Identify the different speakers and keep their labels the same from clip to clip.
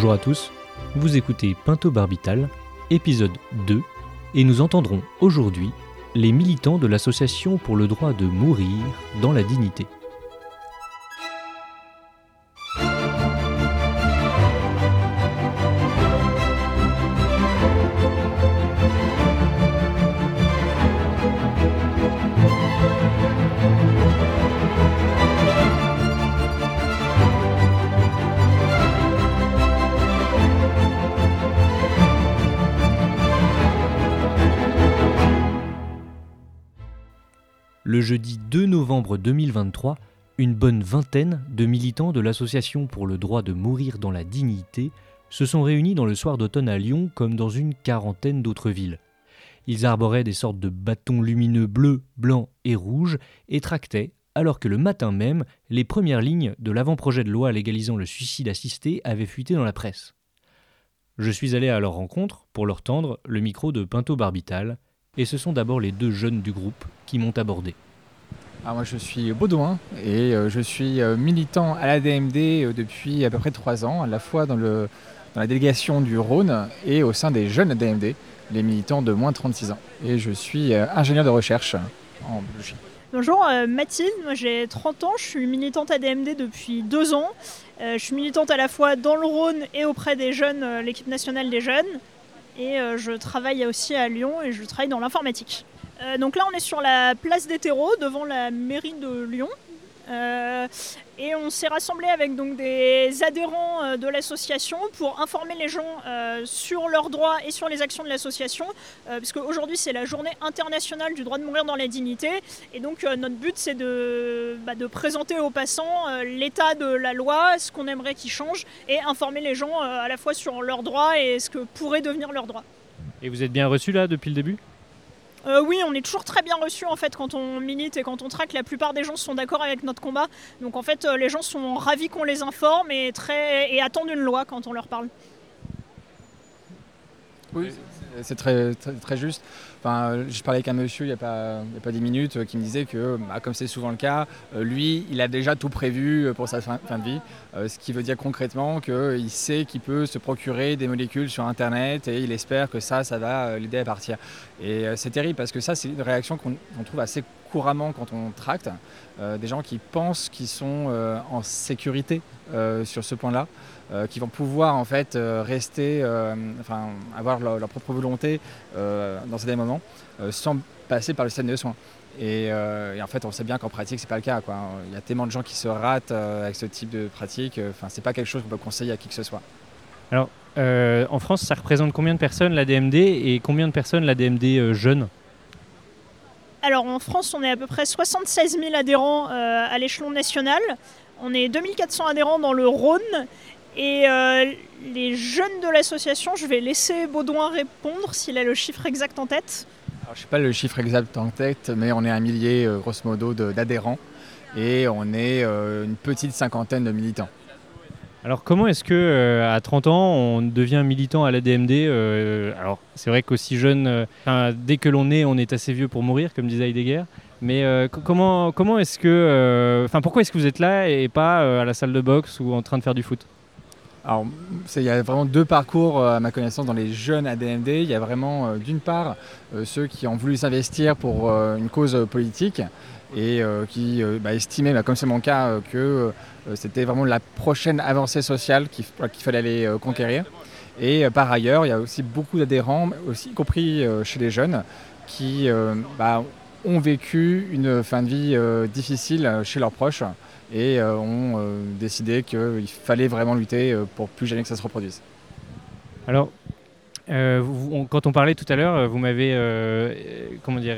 Speaker 1: Bonjour à tous, vous écoutez Pinto Barbital, épisode 2, et nous entendrons aujourd'hui les militants de l'association pour le droit de mourir dans la dignité. Le jeudi 2 novembre 2023, une bonne vingtaine de militants de l'Association pour le droit de mourir dans la dignité se sont réunis dans le soir d'automne à Lyon comme dans une quarantaine d'autres villes. Ils arboraient des sortes de bâtons lumineux bleus, blancs et rouges et tractaient, alors que le matin même, les premières lignes de l'avant-projet de loi légalisant le suicide assisté avaient fuité dans la presse. Je suis allé à leur rencontre pour leur tendre le micro de Pinto Barbital, et ce sont d'abord les deux jeunes du groupe qui m'ont abordé.
Speaker 2: Ah, moi je suis Baudouin et euh, je suis euh, militant à l'ADMD euh, depuis à peu près trois ans, à la fois dans, le, dans la délégation du Rhône et au sein des jeunes ADMD, les militants de moins de 36 ans. Et je suis ingénieur de recherche en biologie.
Speaker 3: Bonjour, Mathilde, moi j'ai 30 ans, je suis militante ADMD depuis deux ans. je suis militante à la fois dans le Rhône et auprès des jeunes, l'équipe nationale des jeunes. Et je travaille aussi à Lyon et je travaille dans l'informatique. Euh, donc là, on est sur la place des terreaux, devant la mairie de Lyon. Euh, et on s'est rassemblé avec donc des adhérents euh, de l'association pour informer les gens sur leurs droits et sur les actions de l'association, puisque aujourd'hui c'est la journée internationale du droit de mourir dans la dignité. Et donc notre but c'est de, bah, de, présenter aux passants l'état de la loi, ce qu'on aimerait qu'il change, et informer les gens à la fois sur leurs droits et ce que pourrait devenir leurs droits.
Speaker 1: Et vous êtes bien reçu là depuis le début?
Speaker 3: Euh, oui, on est toujours très bien reçu en fait quand on milite et quand on traque. La plupart des gens sont d'accord avec notre combat. Donc en fait, euh, les gens sont ravis qu'on les informe et, très, et attendent une loi quand on leur parle.
Speaker 2: Oui, c'est très, juste. Enfin, je parlais avec un monsieur il n'y a, pas, a pas 10 minutes euh, qui me disait que, bah, comme c'est souvent le cas, euh, lui, il a déjà tout prévu euh, pour sa fin, de vie. ce qui veut dire concrètement qu'il sait qu'il peut se procurer des molécules sur Internet et il espère que ça, ça va l'aider à partir. Et c'est terrible parce que ça, c'est une réaction qu'on trouve assez couramment quand on tracte. des gens qui pensent qu'ils sont en sécurité sur ce point-là. Euh, qui vont pouvoir en fait euh, rester, euh, enfin avoir leur, propre volonté dans ces moments sans passer par le système de soins. Et, en fait, on sait bien qu'en pratique, c'est pas le cas. Il y a tellement de gens qui se ratent avec ce type de pratique. Enfin, c'est pas quelque chose qu'on peut conseiller à qui que ce soit.
Speaker 1: Alors, en France, ça représente combien de personnes la DMD et combien de personnes la DMD jeune
Speaker 3: alors en France, on est à peu près 76 000 adhérents à l'échelon national. On est 2400 adhérents dans le Rhône et euh, les jeunes de l'association, je vais laisser Baudouin répondre s'il a le chiffre exact en tête.
Speaker 2: Je n'ai pas le chiffre exact en tête, mais on est un millier, euh, grosso modo, d'adhérents. Et on est euh, une petite cinquantaine de militants.
Speaker 1: Alors comment est-ce que à 30 ans on devient militant à la DMD Alors c'est vrai qu'aussi jeune, dès que l'on est, on est assez vieux pour mourir, comme disait Heidegger. Mais comment, comment est-ce que, pourquoi est-ce que vous êtes là et pas à la salle de boxe ou en train de faire du foot?
Speaker 2: Alors, il y a vraiment deux parcours euh, à ma connaissance dans les jeunes ADMD. Il y a vraiment, euh, d'une part, euh, ceux qui ont voulu s'investir pour une cause politique et qui bah, estimaient, bah, comme c'est mon cas, que c'était vraiment la prochaine avancée sociale qu'il fallait aller conquérir. Et par ailleurs, il y a aussi beaucoup d'adhérents, y compris chez les jeunes, qui bah, ont vécu une fin de vie difficile chez leurs proches et euh, ont euh, décidé qu'il fallait vraiment lutter euh, pour plus jamais que ça se reproduise.
Speaker 1: Alors, quand on parlait tout à l'heure, vous m'avez comment dire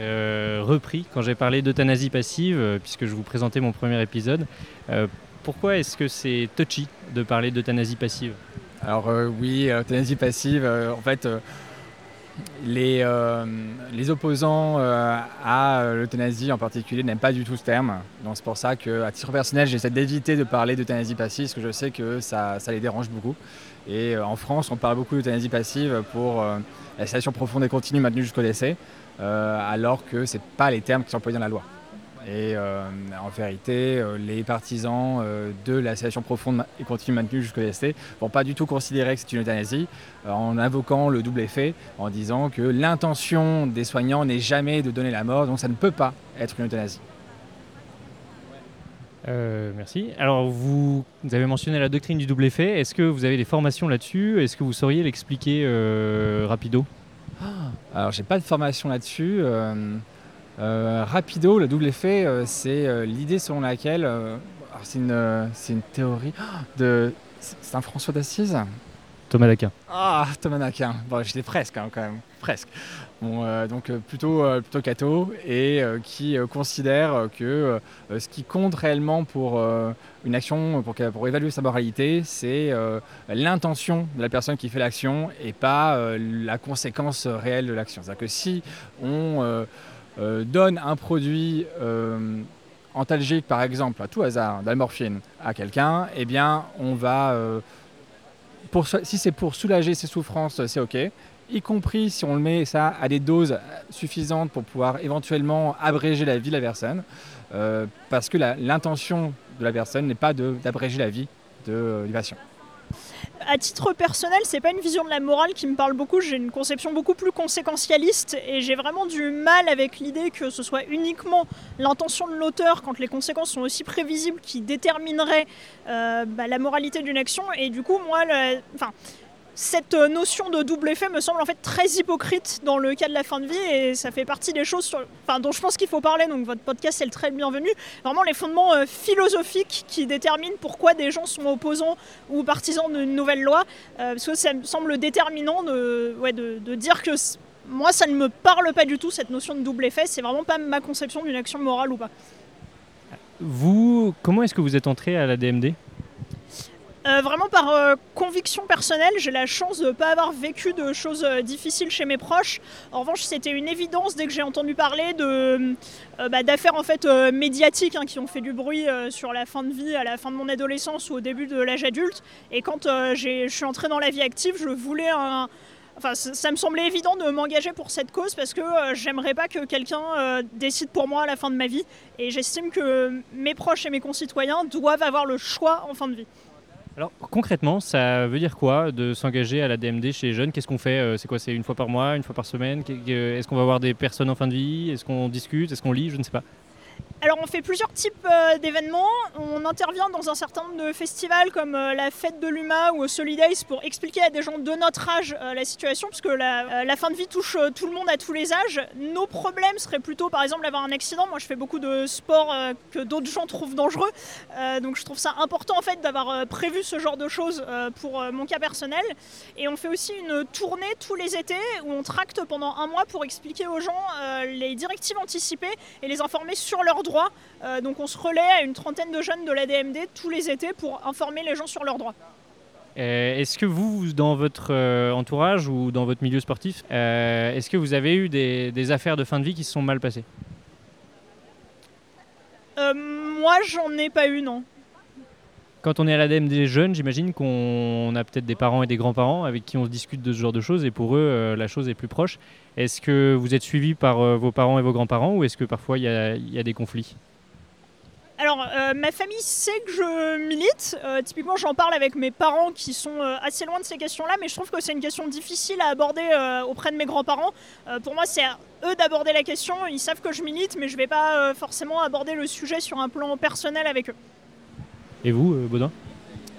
Speaker 1: repris quand j'ai parlé d'euthanasie passive, puisque je vous présentais mon premier épisode. pourquoi est-ce que c'est touchy de parler d'euthanasie passive?
Speaker 2: Alors oui, euthanasie passive, en fait les, euh, les opposants euh, à l'euthanasie en particulier n'aiment pas du tout ce terme. Donc c'est pour ça qu'à titre personnel, j'essaie d'éviter de parler d'euthanasie passive parce que je sais que ça, les dérange beaucoup. Et euh, en France, on parle beaucoup d'euthanasie passive pour la sédation profonde et continue maintenue jusqu'au décès, alors que ce pas les termes qui sont employés dans la loi. Et en vérité, les partisans de la sédation profonde et continue maintenue jusqu'au DST ne vont pas du tout considérer que c'est une euthanasie en invoquant le double effet, en disant que l'intention des soignants n'est jamais de donner la mort, donc ça ne peut pas être une euthanasie.
Speaker 1: Euh, merci. Alors, vous, avez mentionné la doctrine du double effet. Est-ce que vous avez des formations là-dessus? Est-ce que vous sauriez l'expliquer euh, rapido?
Speaker 2: Ah, Alors, j'ai pas de formation là-dessus. Euh, rapido, le double effet, c'est l'idée selon laquelle. c'est une, une, théorie de Saint François d'Assise
Speaker 1: Thomas d'Aquin.
Speaker 2: Ah, Thomas d'Aquin. Bon, j'étais presque hein, quand même, presque. Euh, donc euh, plutôt, euh, plutôt catho et qui considère que ce qui compte réellement pour une action, pour, pour, évaluer sa moralité, c'est l'intention de la personne qui fait l'action et pas la conséquence réelle de l'action. C'est-à-dire que si on donne un produit antalgique, par exemple, à tout hasard, d'almorphine à quelqu'un, eh bien, on va pour, si c'est pour soulager ses souffrances, c'est OK y compris si on le met ça à des doses suffisantes pour pouvoir éventuellement abréger la vie de la personne, euh, parce que l'intention de la personne n'est pas d'abréger la vie de, euh, du patient.
Speaker 3: À titre personnel, c'est pas une vision de la morale qui me parle beaucoup. J'ai une conception beaucoup plus conséquentialiste et j'ai vraiment du mal avec l'idée que ce soit uniquement l'intention de l'auteur, quand les conséquences sont aussi prévisibles, qui déterminerait euh, bah, la moralité d'une action. Et du coup, moi, enfin cette notion de double effet me semble en fait très hypocrite dans le cas de la fin de vie et ça fait partie des choses dont je pense qu'il faut parler. Donc votre podcast est le très bienvenu. Vraiment les fondements euh, philosophiques qui déterminent pourquoi des gens sont opposants ou partisans d'une nouvelle loi. Euh, parce que ça me semble déterminant de, de, dire que moi ça ne me parle pas du tout cette notion de double effet. C'est vraiment pas ma conception d'une action morale ou pas.
Speaker 1: Vous, comment est-ce que vous êtes entré à la DMD
Speaker 3: euh, vraiment par euh, conviction personnelle, j'ai la chance de ne pas avoir vécu de choses euh, difficiles chez mes proches. En revanche, c'était une évidence dès que j'ai entendu parler de, bah, d'affaires en fait médiatiques hein, qui ont fait du bruit sur la fin de vie, à la fin de mon adolescence ou au début de l'âge adulte. Et quand je suis entrée dans la vie active, je voulais Enfin, ça me semblait évident de m'engager pour cette cause parce que j'aimerais pas que quelqu'un décide pour moi à la fin de ma vie. Et j'estime que mes proches et mes concitoyens doivent avoir le choix en fin de vie.
Speaker 1: Alors concrètement, ça veut dire quoi de s'engager à la DMD chez les jeunes? Qu'est-ce qu'on fait euh, C'est quoi C'est une fois par mois, une fois par semaine? Est-ce qu'on va voir des personnes en fin de vie? Est-ce qu'on discute? Est-ce qu'on lit? Je ne sais pas.
Speaker 3: Alors on fait plusieurs types euh, d'événements. On intervient dans un certain nombre de festivals comme euh, la fête de l'UMA ou Solidays pour expliquer à des gens de notre âge euh, la situation, parce que la, fin de vie touche tout le monde à tous les âges. Nos problèmes seraient plutôt par exemple d'avoir un accident. Moi je fais beaucoup de sport que d'autres gens trouvent dangereux. donc je trouve ça important en fait d'avoir prévu ce genre de choses pour mon cas personnel. Et on fait aussi une tournée tous les étés où on tracte pendant un mois pour expliquer aux gens les directives anticipées et les informer sur leurs droits euh, donc on se relaie à une trentaine de jeunes de la DMD tous les étés pour informer les gens sur leurs droits.
Speaker 1: Euh, est-ce que vous, dans votre euh, entourage ou dans votre milieu sportif, est-ce que vous avez eu des, affaires de fin de vie qui se sont mal passées?
Speaker 3: Moi, j'en ai pas eu, non.
Speaker 1: Quand on est à la DMD jeunes, j'imagine qu'on a peut-être des parents et des grands-parents avec qui on se discute de ce genre de choses et pour eux, la chose est plus proche. Est-ce que vous êtes suivi par euh, vos parents et vos grands-parents ou est-ce que parfois il y, a, des conflits?
Speaker 3: Alors, euh, ma famille sait que je milite. Euh, typiquement, j'en parle avec mes parents qui sont assez loin de ces questions-là, mais je trouve que c'est une question difficile à aborder auprès de mes grands-parents. pour moi, c'est à eux d'aborder la question. Ils savent que je milite, mais je ne vais pas forcément aborder le sujet sur un plan personnel avec eux.
Speaker 1: Et vous, Baudin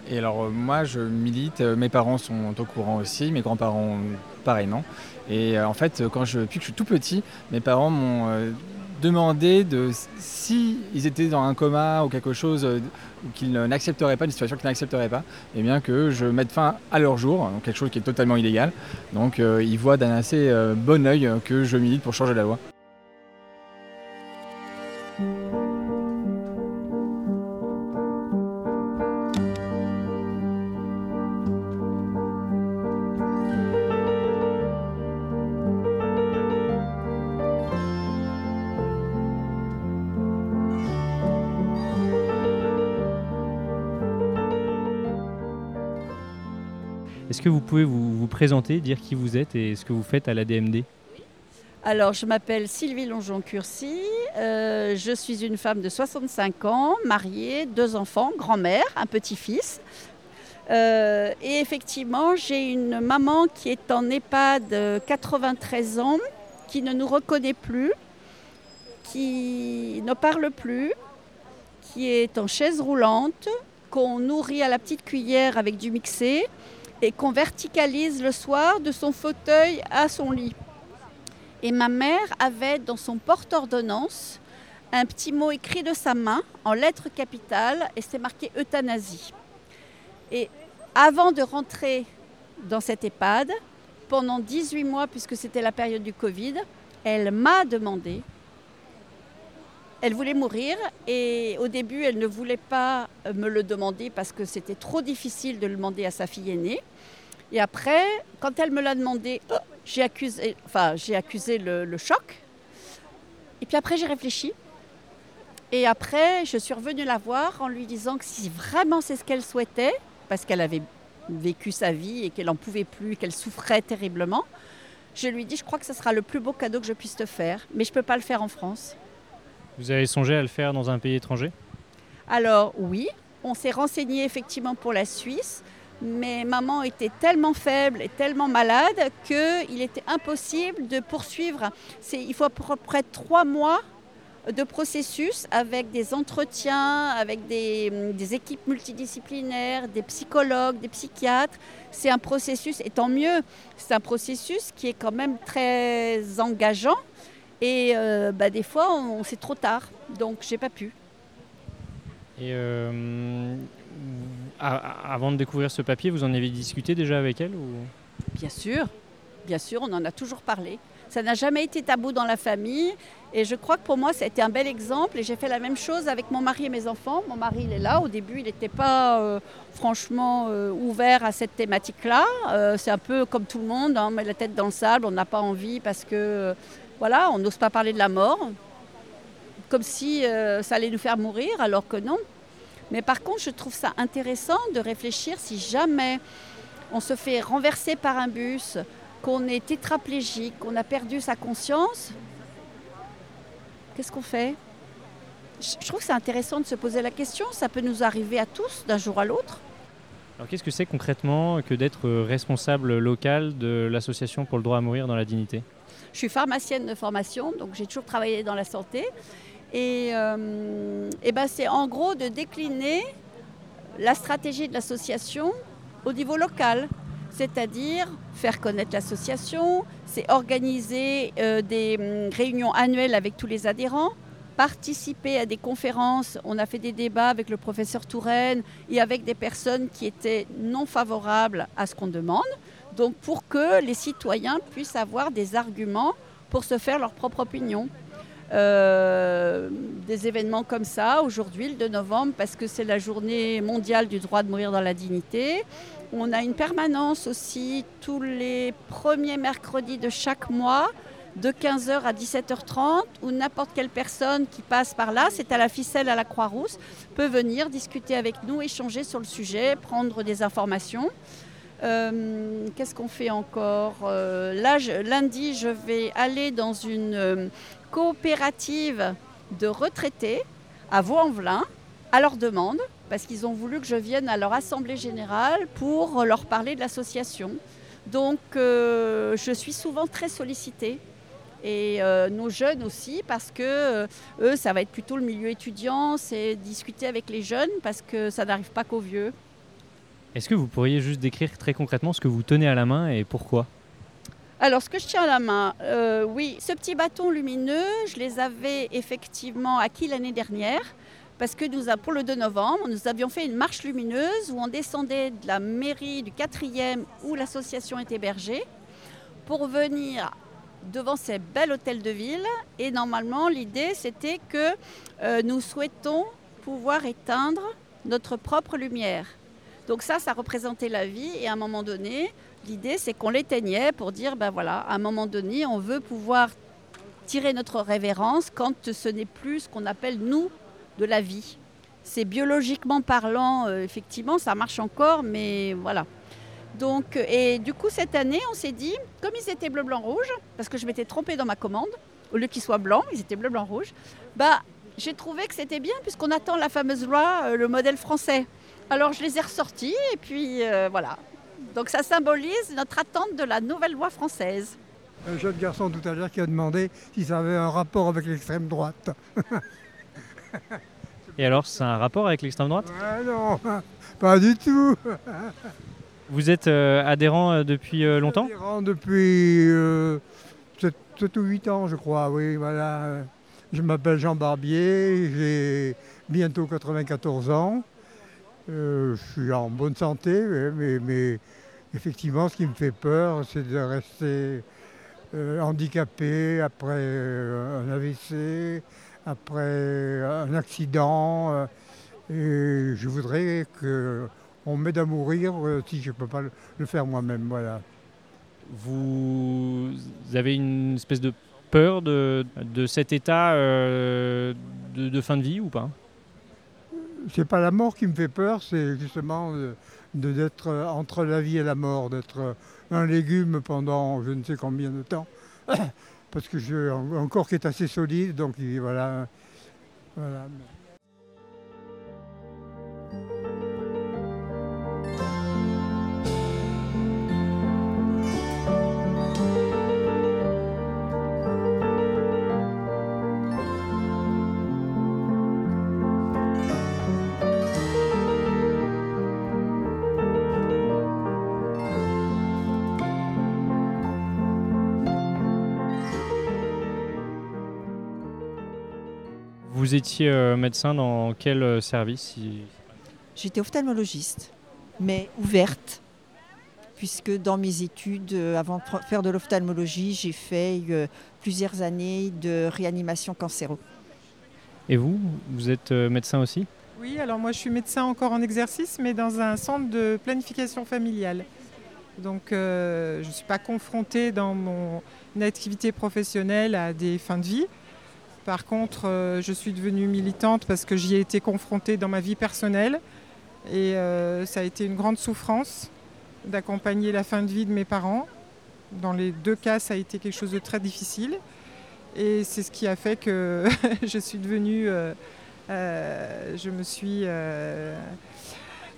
Speaker 2: Et alors, moi, je milite. Mes parents sont au courant aussi, mes grands-parents pareillement. Et euh, en fait, quand je, depuis que je suis tout petit, mes parents m'ont euh, demandé de si étaient dans un coma ou quelque chose euh, qu'ils n'accepteraient pas, une situation qu'ils n'accepteraient pas, et eh bien que je mette fin à leur jour, donc quelque chose qui est totalement illégal. Donc ils voient d'un assez bon oeil que je milite pour changer la loi.
Speaker 1: Que vous pouvez vous, présenter, dire qui vous êtes et ce que vous faites à la DMD
Speaker 4: Alors, je m'appelle Sylvie Longeon-Curcy. Euh, je suis une femme de 65 ans, mariée, deux enfants, grand-mère, un petit-fils. Euh, et effectivement, j'ai une maman qui est en EHPAD 93 ans, qui ne nous reconnaît plus, qui ne parle plus, qui est en chaise roulante, qu'on nourrit à la petite cuillère avec du mixé et qu'on verticalise le soir de son fauteuil à son lit. Et ma mère avait dans son porte-ordonnance un petit mot écrit de sa main en lettres capitales et c'est marqué euthanasie. Et avant de rentrer dans cette EHPAD, pendant 18 mois, puisque c'était la période du Covid, elle m'a demandé. Elle voulait mourir et au début, elle ne voulait pas me le demander parce que c'était trop difficile de le demander à sa fille aînée. Et après, quand elle me l'a demandé, j'ai accusé, enfin, j'ai accusé le, choc. Et puis après, j'ai réfléchi. Et après, je suis revenue la voir en lui disant que si vraiment c'est ce qu'elle souhaitait, parce qu'elle avait vécu sa vie et qu'elle n'en pouvait plus, qu'elle souffrait terriblement, je lui dis, je crois que ce sera le plus beau cadeau que je puisse te faire, mais je ne peux pas le faire en France.
Speaker 1: Vous avez songé à le faire dans un pays étranger?
Speaker 4: Alors oui, on s'est renseigné effectivement pour la Suisse mais maman était tellement faible et tellement malade qu'il était impossible de poursuivre. Il faut à peu près trois mois de processus avec des entretiens, avec des, des, équipes multidisciplinaires, des psychologues, des psychiatres. C'est un processus, et tant mieux, c'est un processus qui est quand même très engageant. Et euh, bah, des fois, c'est trop tard, donc j'ai pas pu.
Speaker 1: Et euh, avant de découvrir ce papier, vous en avez discuté déjà avec elle ou...
Speaker 4: Bien sûr, bien sûr, on en a toujours parlé. Ça n'a jamais été tabou dans la famille et je crois que pour moi, ça a été un bel exemple et j'ai fait la même chose avec mon mari et mes enfants. Mon mari, il est là. Au début, il n'était pas euh, franchement euh, ouvert à cette thématique-là. Euh, c'est un peu comme tout le monde, hein, on met la tête dans le sable, on n'a pas envie parce que, voilà, on n'ose pas parler de la mort. Comme si ça allait nous faire mourir, alors que non. Mais par contre, je trouve ça intéressant de réfléchir si jamais on se fait renverser par un bus, qu'on est tétraplégique, qu'on a perdu sa conscience, qu'est-ce qu'on fait? Je trouve que c'est intéressant de se poser la question. Ça peut nous arriver à tous d'un jour à l'autre.
Speaker 1: Alors qu'est-ce que c'est concrètement que d'être responsable local de l'association pour le droit à mourir dans la dignité?
Speaker 4: Je suis pharmacienne de formation, donc j'ai toujours travaillé dans la santé. Et, euh, ben c'est en gros de décliner la stratégie de l'association au niveau local, c'est-à-dire faire connaître l'association, c'est organiser euh, des hum, réunions annuelles avec tous les adhérents, participer à des conférences. On a fait des débats avec le professeur Touraine et avec des personnes qui étaient non favorables à ce qu'on demande. Donc pour que les citoyens puissent avoir des arguments pour se faire leur propre opinion. Euh, des événements comme ça, aujourd'hui, le 2 novembre, parce que c'est la journée mondiale du droit de mourir dans la dignité. On a une permanence aussi tous les premiers mercredis de chaque mois, de 15h à 17h30, où n'importe quelle personne qui passe par là, c'est à la ficelle à la Croix-Rousse, peut venir discuter avec nous, échanger sur le sujet, prendre des informations. Euh, qu'est-ce qu'on fait encore euh, lundi, je vais aller dans une coopérative de retraités à Vaux-en-Velin à leur demande, parce qu'ils ont voulu que je vienne à leur assemblée générale pour leur parler de l'association. Donc euh, je suis souvent très sollicitée. Et euh, nos jeunes aussi, parce que euh, eux, ça va être plutôt le milieu étudiant, c'est discuter avec les jeunes, parce que ça n'arrive pas qu'aux vieux.
Speaker 1: Est-ce que vous pourriez juste décrire très concrètement ce que vous tenez à la main et pourquoi
Speaker 4: alors, ce que je tiens à la main, euh, oui, ce petit bâton lumineux, je les avais effectivement acquis l'année dernière. Parce que nous, pour le 2 novembre, nous avions fait une marche lumineuse où on descendait de la mairie du 4e où l'association est hébergée pour venir devant ces bels hôtels de ville. Et normalement, l'idée, c'était que euh, nous souhaitons pouvoir éteindre notre propre lumière. Donc ça, ça représentait la vie. Et à un moment donné, L'idée, c'est qu'on l'éteignait pour dire, ben voilà, à un moment donné, on veut pouvoir tirer notre révérence quand ce n'est plus ce qu'on appelle, nous, de la vie. C'est biologiquement parlant, euh, effectivement, ça marche encore, mais voilà. Donc, et du coup, cette année, on s'est dit, comme ils étaient bleu, blanc, rouge, parce que je m'étais trompée dans ma commande, au lieu qu'ils soient blancs, ils étaient bleu, blanc, rouge, bah, j'ai trouvé que c'était bien, puisqu'on attend la fameuse loi, euh, le modèle français. Alors, je les ai ressortis, et puis euh, voilà. Donc, ça symbolise notre attente de la nouvelle loi française.
Speaker 5: Un jeune garçon tout à l'heure qui a demandé si ça avait un rapport avec l'extrême droite.
Speaker 1: Et alors, c'est un rapport avec l'extrême droite?
Speaker 5: Ah non, pas du tout.
Speaker 1: Vous êtes euh, adhérent euh, depuis euh, longtemps?
Speaker 5: Adhérent depuis 7, ou 8 ans, je crois, oui, voilà. Je m'appelle Jean Barbier, j'ai bientôt 94 ans. Je suis en bonne santé, mais, mais, effectivement, ce qui me fait peur, c'est de rester handicapé après un AVC, après un accident. et je voudrais que on m'aide à mourir euh, si je ne peux pas le, faire moi-même. Voilà.
Speaker 1: Vous avez une espèce de peur de, cet état euh, de, fin de vie ou pas?
Speaker 5: C'est pas la mort qui me fait peur, c'est justement d'être entre la vie et la mort, d'être un légume pendant je ne sais combien de temps. Parce que j'ai un corps qui est assez solide, donc voilà.
Speaker 1: Vous étiez euh, médecin dans quel euh, service
Speaker 6: J'étais ophtalmologiste, mais ouverte, puisque dans mes études, euh, avant de faire de l'ophtalmologie, j'ai fait plusieurs années de réanimation cancéro.
Speaker 1: Et vous, vous êtes médecin aussi?
Speaker 7: Oui, alors moi je suis médecin encore en exercice, mais dans un centre de planification familiale. Donc je ne suis pas confrontée dans mon activité professionnelle à des fins de vie. Par contre, euh, je suis devenue militante parce que j'y ai été confrontée dans ma vie personnelle. Et euh, ça a été une grande souffrance d'accompagner la fin de vie de mes parents. Dans les deux cas, ça a été quelque chose de très difficile. Et c'est ce qui a fait que je suis devenue... Euh, je me suis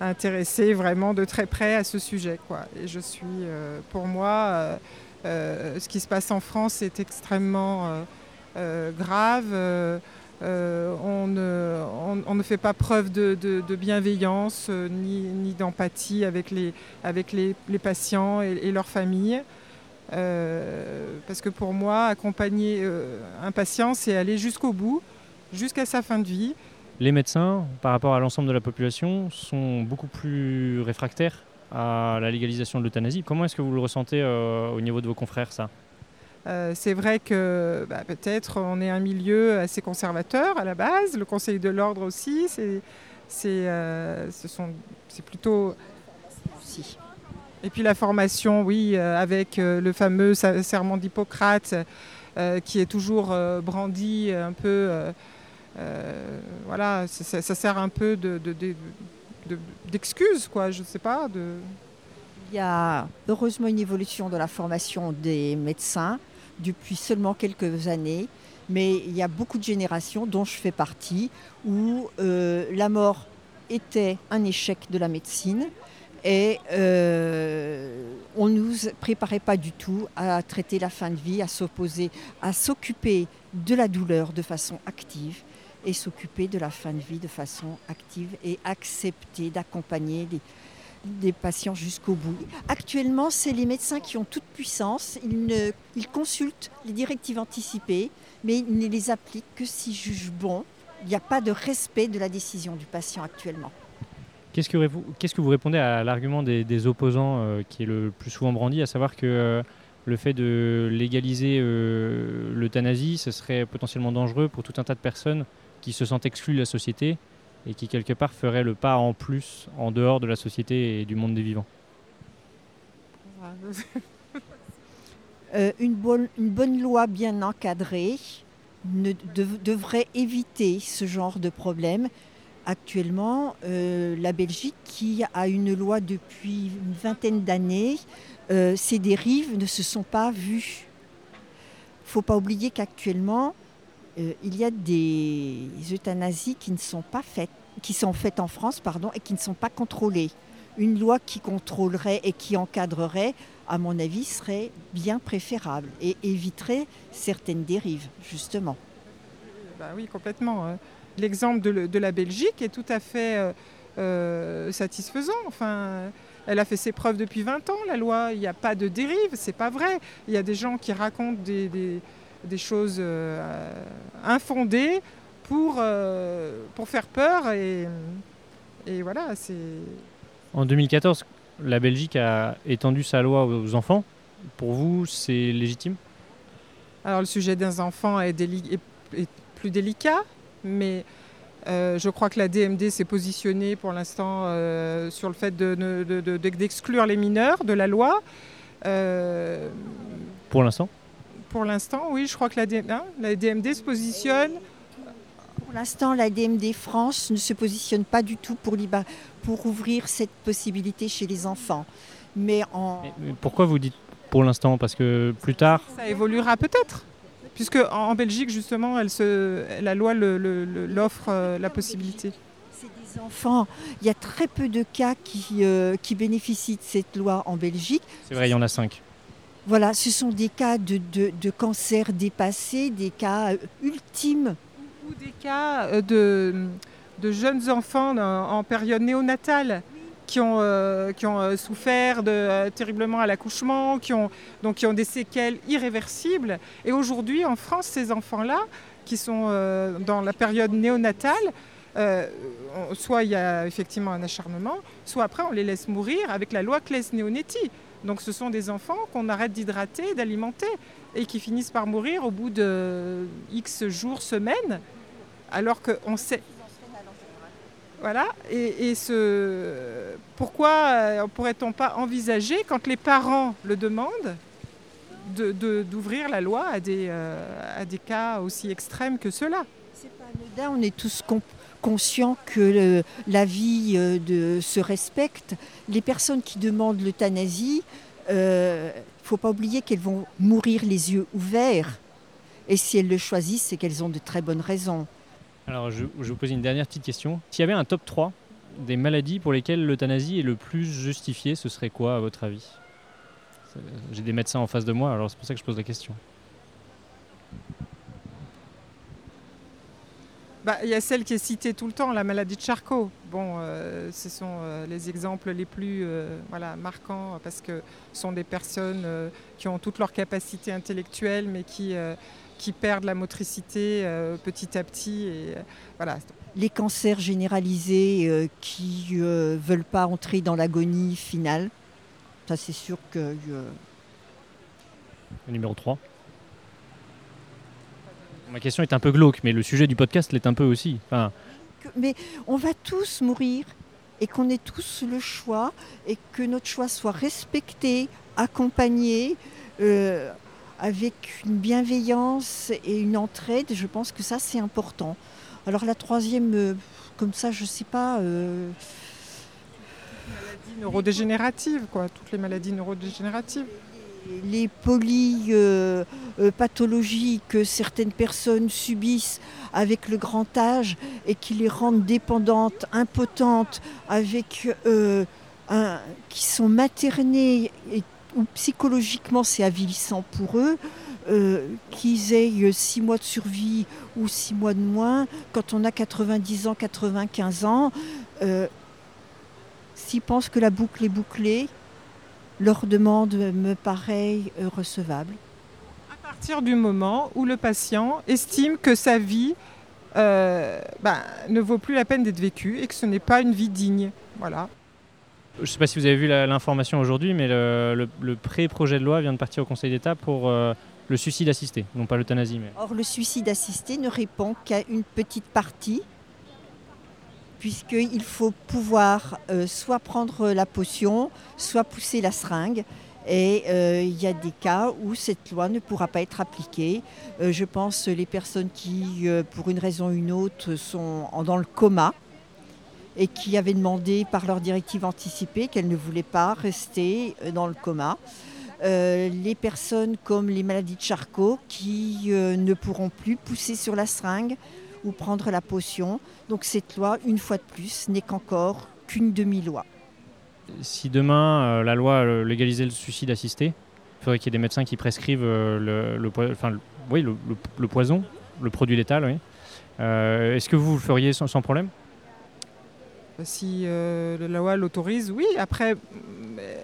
Speaker 7: intéressée vraiment de très près à ce sujet. Et je suis, pour moi, ce qui se passe en France est extrêmement euh, grave. Euh, euh, on ne, fait pas preuve de, bienveillance ni, d'empathie avec les, avec les, patients et, leurs familles. parce que pour moi, accompagner un patient, c'est aller jusqu'au bout, jusqu'à sa fin de vie.
Speaker 1: Les médecins, par rapport à l'ensemble de la population, sont beaucoup plus réfractaires à la légalisation de l'euthanasie. Comment est-ce que vous le ressentez au niveau de vos confrères, ça?
Speaker 7: Euh, c'est vrai que bah, peut-être on est un milieu assez conservateur à la base, le Conseil de l'ordre aussi, c'est, euh, plutôt... Et puis la formation, oui, euh, avec le fameux serment d'Hippocrate qui est toujours brandi un peu... voilà, ça, sert un peu de, d'excuse, quoi, je ne sais pas.
Speaker 6: Il y a heureusement une évolution de la formation des médecins depuis seulement quelques années, mais il y a beaucoup de générations, dont je fais partie, où euh, la mort était un échec de la médecine et euh, on ne nous préparait pas du tout à traiter la fin de vie, à s'opposer, à s'occuper de la douleur de façon active et s'occuper de la fin de vie de façon active et accepter d'accompagner les, des patients jusqu'au bout. Actuellement, c'est les médecins qui ont toute puissance. Ils, consultent les directives anticipées, mais ils ne les appliquent que s'ils jugent bon. Il n'y a pas de respect de la décision du patient actuellement.
Speaker 1: Qu'est-ce que, vous, qu'est-ce que vous répondez à l'argument des, opposants euh, qui est le plus souvent brandi, à savoir que euh, le fait de légaliser euh, l'euthanasie, ce serait potentiellement dangereux pour tout un tas de personnes qui se sentent exclues de la société et qui quelque part ferait le pas en plus en dehors de la société et du monde des vivants
Speaker 6: euh, une, bonne, loi bien encadrée devrait éviter ce genre de problème. actuellement, euh, la Belgique, qui a une loi depuis une vingtaine d'années, euh, ces dérives ne se sont pas vues. Il ne faut pas oublier qu'actuellement, euh, il y a des euthanasies qui ne sont pas faites, qui sont faites en France, pardon, et qui ne sont pas contrôlées. Une loi qui contrôlerait et qui encadrerait, à mon avis, serait bien préférable et éviterait certaines dérives, justement.
Speaker 7: Bah oui, complètement. hein. L'exemple de, la Belgique est tout à fait euh, euh, satisfaisant. Enfin, elle a fait ses preuves depuis 20 ans, la loi. Il n'y a pas de dérive, c'est pas vrai. Il y a des gens qui racontent des- des choses euh, infondées pour, euh, pour faire peur. Et, et voilà, c'est.
Speaker 1: En 2014, la Belgique a étendu sa loi aux enfants. Pour vous, c'est légitime?
Speaker 7: Alors le sujet des enfants est, déli- est- est plus délicat, mais euh, je crois que la DMD s'est positionnée pour l'instant euh, sur le fait de ne- de- de- de- d'exclure les mineurs de la loi. Euh,
Speaker 1: Pour l'instant?
Speaker 7: Pour l'instant, oui, je crois que la, hein, la DMD se positionne.
Speaker 6: Pour l'instant, la DMD France ne se positionne pas du tout pour, pour ouvrir cette possibilité chez les enfants. Mais en,
Speaker 1: Mais Pourquoi vous dites pour l'instant? Parce que plus tard,
Speaker 7: Ça évoluera peut-être, puisque en, en Belgique, justement, elle se, la loi le- le- le- l'offre euh, la possibilité.
Speaker 6: c'est des enfants. Il y a très peu de cas qui, euh, qui bénéficient de cette loi en Belgique.
Speaker 1: c'est vrai, il y en a cinq.
Speaker 6: Voilà, ce sont des cas de, de, cancer dépassés, des cas euh, ultimes.
Speaker 7: Ou des cas euh, de, de jeunes enfants en, période néonatale qui ont, euh, qui ont souffert terriblement à l'accouchement, qui ont, donc qui ont des séquelles irréversibles. Et aujourd'hui, en France, ces enfants-là, qui sont dans la période néonatale, on- soit il y a effectivement un acharnement, soit après on les laisse mourir avec la loi Claes-Neonetti. Donc ce sont des enfants qu'on arrête d'hydrater, d'alimenter, et qui finissent par mourir au bout de X jours, semaines, alors qu'on sait... Voilà, et, ce... pourquoi euh, pourrait-on pas envisager, quand les parents le demandent, de- de- d'ouvrir la loi à des, euh, à des cas aussi extrêmes que ceux-là?
Speaker 6: C'est pas anodin, on est tous con- conscients que le- la vie euh, se respecte. Les personnes qui demandent l'euthanasie, il ne faut pas oublier qu'elles vont mourir les yeux ouverts. Et si elles le choisissent, c'est qu'elles ont de très bonnes raisons.
Speaker 1: Alors, je, je vous poser une dernière petite question. S'il y avait un top 3 des maladies pour lesquelles l'euthanasie est le plus justifiée, ce serait quoi, à votre avis? J'ai des médecins en face de moi, alors c'est pour ça que je pose la question.
Speaker 7: Bah, Il y a celle qui est citée tout le temps, la maladie de Charcot. Bon, euh, ce sont euh, les exemples les plus euh, voilà, marquants parce que ce sont des personnes euh, qui ont toutes leurs capacités intellectuelles mais qui, euh, qui perdent la motricité euh, petit à petit. Et, euh, voilà.
Speaker 6: Les cancers généralisés euh, qui ne veulent pas entrer dans l'agonie finale, ça c'est sûr que... euh,
Speaker 1: Le numéro 3. Ma question est un peu glauque, mais le sujet du podcast l'est un peu aussi. Enfin,
Speaker 6: mais on va tous mourir et qu'on ait tous le choix et que notre choix soit respecté, accompagné, euh, avec une bienveillance et une entraide. Je pense que ça, c'est important. Alors la troisième, euh, comme ça, je ne sais pas. euh,
Speaker 7: Maladies neurodégénératives, quoi, toutes les maladies neurodégénératives.
Speaker 6: Les polypathologies que certaines personnes subissent avec le grand âge et qui les rendent dépendantes, impotentes, euh, qui sont maternées et où psychologiquement c'est avilissant pour eux, euh, qu'ils aient six mois de survie ou six mois de moins, quand on a 90 ans, 95 ans, euh, s'ils pensent que la boucle est bouclée, leur demande me paraît euh, recevable.
Speaker 7: À partir du moment où le patient estime que sa vie euh, ben, ne vaut plus la peine d'être vécue et que ce n'est pas une vie digne. Voilà.
Speaker 1: je ne sais pas si vous avez vu l'information aujourd'hui, mais le, le- le pré-projet de loi vient de partir au Conseil d'État pour euh, le suicide assisté, non pas l'euthanasie. Mais...
Speaker 6: Or, le suicide assisté ne répond qu'à une petite partie, puisqu'il faut pouvoir euh, soit prendre la potion, soit pousser la seringue. Et euh, il y a des cas où cette loi ne pourra pas être appliquée. Euh, je pense les personnes qui, pour une raison ou une autre, sont dans le coma. et qui avaient demandé par leur directive anticipée qu'elles ne voulaient pas rester dans le coma. Les personnes comme les maladies de Charcot qui ne pourront plus pousser sur la seringue ou prendre la potion. Donc cette loi, une fois de plus, n'est qu'encore qu'une demi-loi.
Speaker 1: Si demain la loi légalisait le suicide assisté, il faudrait qu'il y ait des médecins qui prescrivent le, enfin, oui, le, poison, le produit létal. Oui. Est-ce que vous le feriez sans problème?
Speaker 7: Si euh, la loi l'autorise, oui. Après, euh,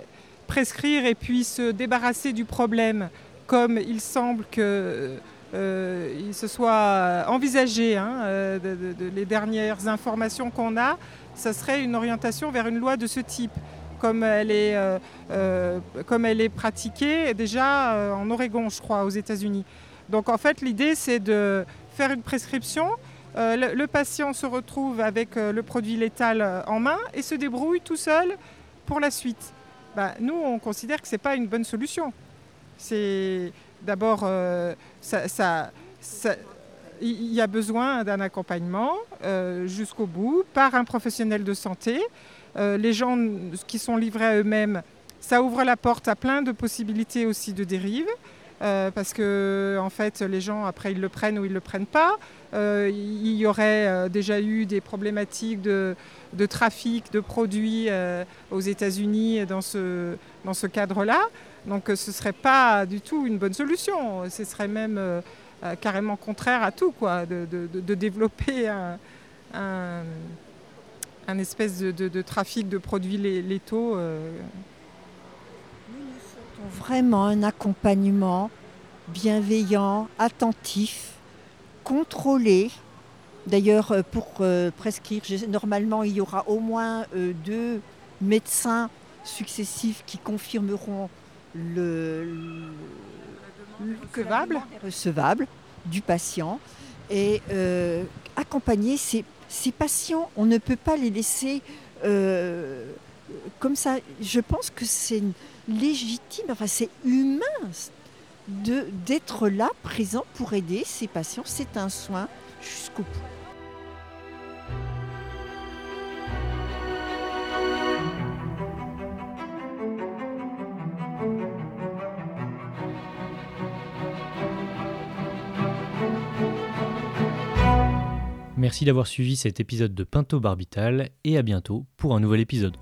Speaker 7: prescrire et puis se débarrasser du problème, comme il semble que euh, il se soit envisagé, hein, les dernières informations qu'on a, ça serait une orientation vers une loi de ce type, comme elle est, comme elle est pratiquée déjà en Oregon, je crois, aux États-Unis. Donc en fait, l'idée, c'est de faire une prescription euh, le, patient se retrouve avec euh, le produit létal euh, en main et se débrouille tout seul pour la suite. Bah, nous, on considère que ce n'est pas une bonne solution. C'est d'abord, il y a besoin d'un accompagnement jusqu'au bout par un professionnel de santé. les gens qui sont livrés à eux-mêmes, ça ouvre la porte à plein de possibilités aussi de dérives. Euh, parce que en fait les gens après ils le prennent ou ils le prennent pas. Euh, il y aurait euh, déjà eu des problématiques de, trafic de produits aux États-Unis dans ce cadre-là. Donc ce ne serait pas du tout une bonne solution. Ce serait même carrément contraire à tout, quoi, de, développer un, espèce de, trafic de produits létaux
Speaker 6: vraiment un accompagnement bienveillant, attentif, contrôlé. D'ailleurs, euh, pour euh, prescrire, normalement, il y aura au moins euh, deux médecins successifs qui confirmeront le,
Speaker 7: recevable.
Speaker 6: recevable du patient et accompagner ces, ces, patients. On ne peut pas les laisser comme ça. Je pense que c'est légitime, enfin c'est humain d'être là, présent pour aider ces patients. C'est un soin jusqu'au bout.
Speaker 1: Merci d'avoir suivi cet épisode de Pinto Barbital et à bientôt pour un nouvel épisode.